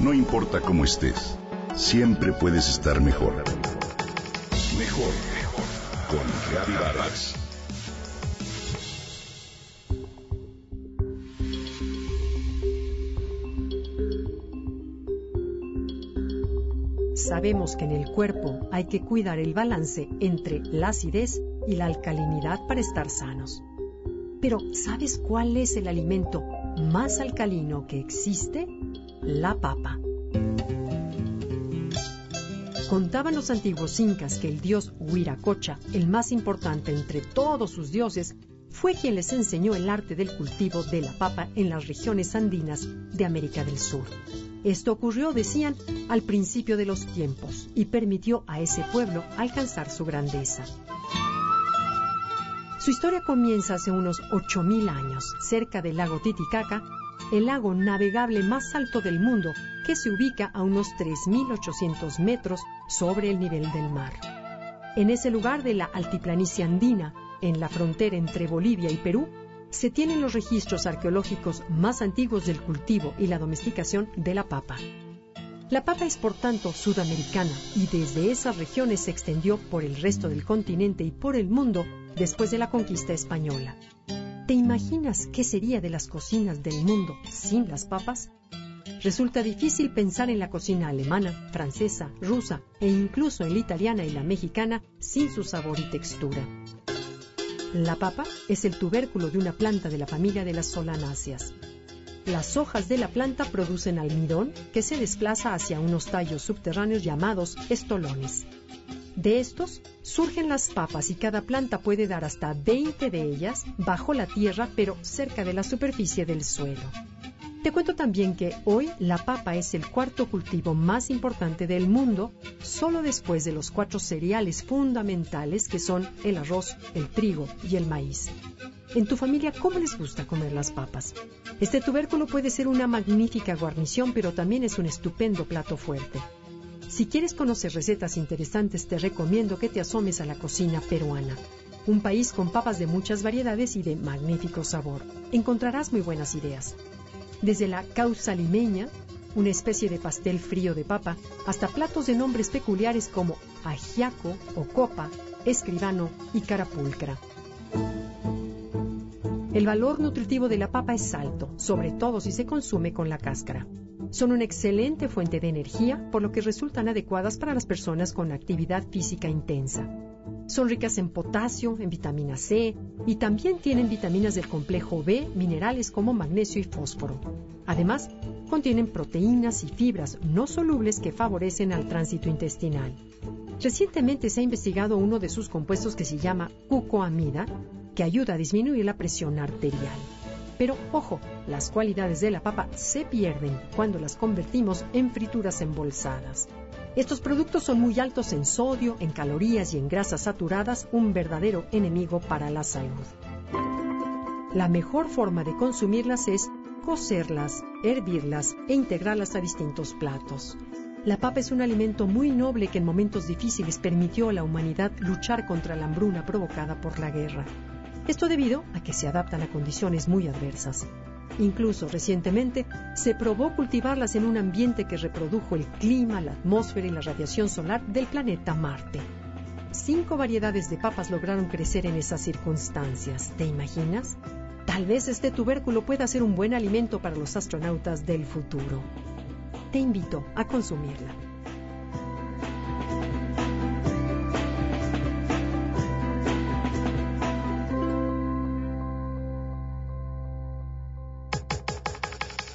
No importa cómo estés, siempre puedes estar mejor. Mejor, mejor. Con Reavivadas. Sabemos que en el cuerpo hay que cuidar el balance entre la acidez y la alcalinidad para estar sanos. Pero ¿sabes cuál es el alimento más alcalino que existe? La papa. Contaban los antiguos incas que el dios Huiracocha, el más importante entre todos sus dioses, fue quien les enseñó el arte del cultivo de la papa en las regiones andinas de América del Sur. Esto ocurrió, decían, al principio de los tiempos y permitió a ese pueblo alcanzar su grandeza. Su historia comienza hace unos 8.000 años, cerca del lago Titicaca, el lago navegable más alto del mundo, que se ubica a unos 3.800 metros sobre el nivel del mar. En ese lugar de la altiplanicie andina, en la frontera entre Bolivia y Perú, se tienen los registros arqueológicos más antiguos del cultivo y la domesticación de la papa. La papa es por tanto sudamericana y desde esas regiones se extendió por el resto del continente y por el mundo después de la conquista española. ¿Te imaginas qué sería de las cocinas del mundo sin las papas? Resulta difícil pensar en la cocina alemana, francesa, rusa e incluso en la italiana y la mexicana sin su sabor y textura. La papa es el tubérculo de una planta de la familia de las solanáceas. Las hojas de la planta producen almidón que se desplaza hacia unos tallos subterráneos llamados estolones. De estos surgen las papas y cada planta puede dar hasta 20 de ellas bajo la tierra pero cerca de la superficie del suelo. Te cuento también que hoy la papa es el cuarto cultivo más importante del mundo, solo después de los cuatro cereales fundamentales que son el arroz, el trigo y el maíz. En tu familia, ¿cómo les gusta comer las papas? Este tubérculo puede ser una magnífica guarnición, pero también es un estupendo plato fuerte. Si quieres conocer recetas interesantes, te recomiendo que te asomes a la cocina peruana, un país con papas de muchas variedades y de magnífico sabor. Encontrarás muy buenas ideas desde la causa limeña, una especie de pastel frío de papa, hasta platos de nombres peculiares como ajiaco o copa, escribano y carapulcra. El valor nutritivo de la papa es alto, sobre todo si se consume con la cáscara. Son una excelente fuente de energía, por lo que resultan adecuadas para las personas con actividad física intensa. Son ricas en potasio, en vitamina C y también tienen vitaminas del complejo B, minerales como magnesio y fósforo. Además, contienen proteínas y fibras no solubles que favorecen al tránsito intestinal. Recientemente se ha investigado uno de sus compuestos que se llama cucoamida, ayuda a disminuir la presión arterial. Pero ojo, las cualidades de la papa se pierden cuando las convertimos en frituras embolsadas. Estos productos son muy altos en sodio, en calorías y en grasas saturadas, un verdadero enemigo para la salud. La mejor forma de consumirlas es cocerlas, hervirlas e integrarlas a distintos platos. La papa es un alimento muy noble que en momentos difíciles permitió a la humanidad luchar contra la hambruna provocada por la guerra. Esto debido a que se adaptan a condiciones muy adversas. Incluso recientemente se probó cultivarlas en un ambiente que reprodujo el clima, la atmósfera y la radiación solar del planeta Marte. Cinco variedades de papas lograron crecer en esas circunstancias. ¿Te imaginas? Tal vez este tubérculo pueda ser un buen alimento para los astronautas del futuro. Te invito a consumirla.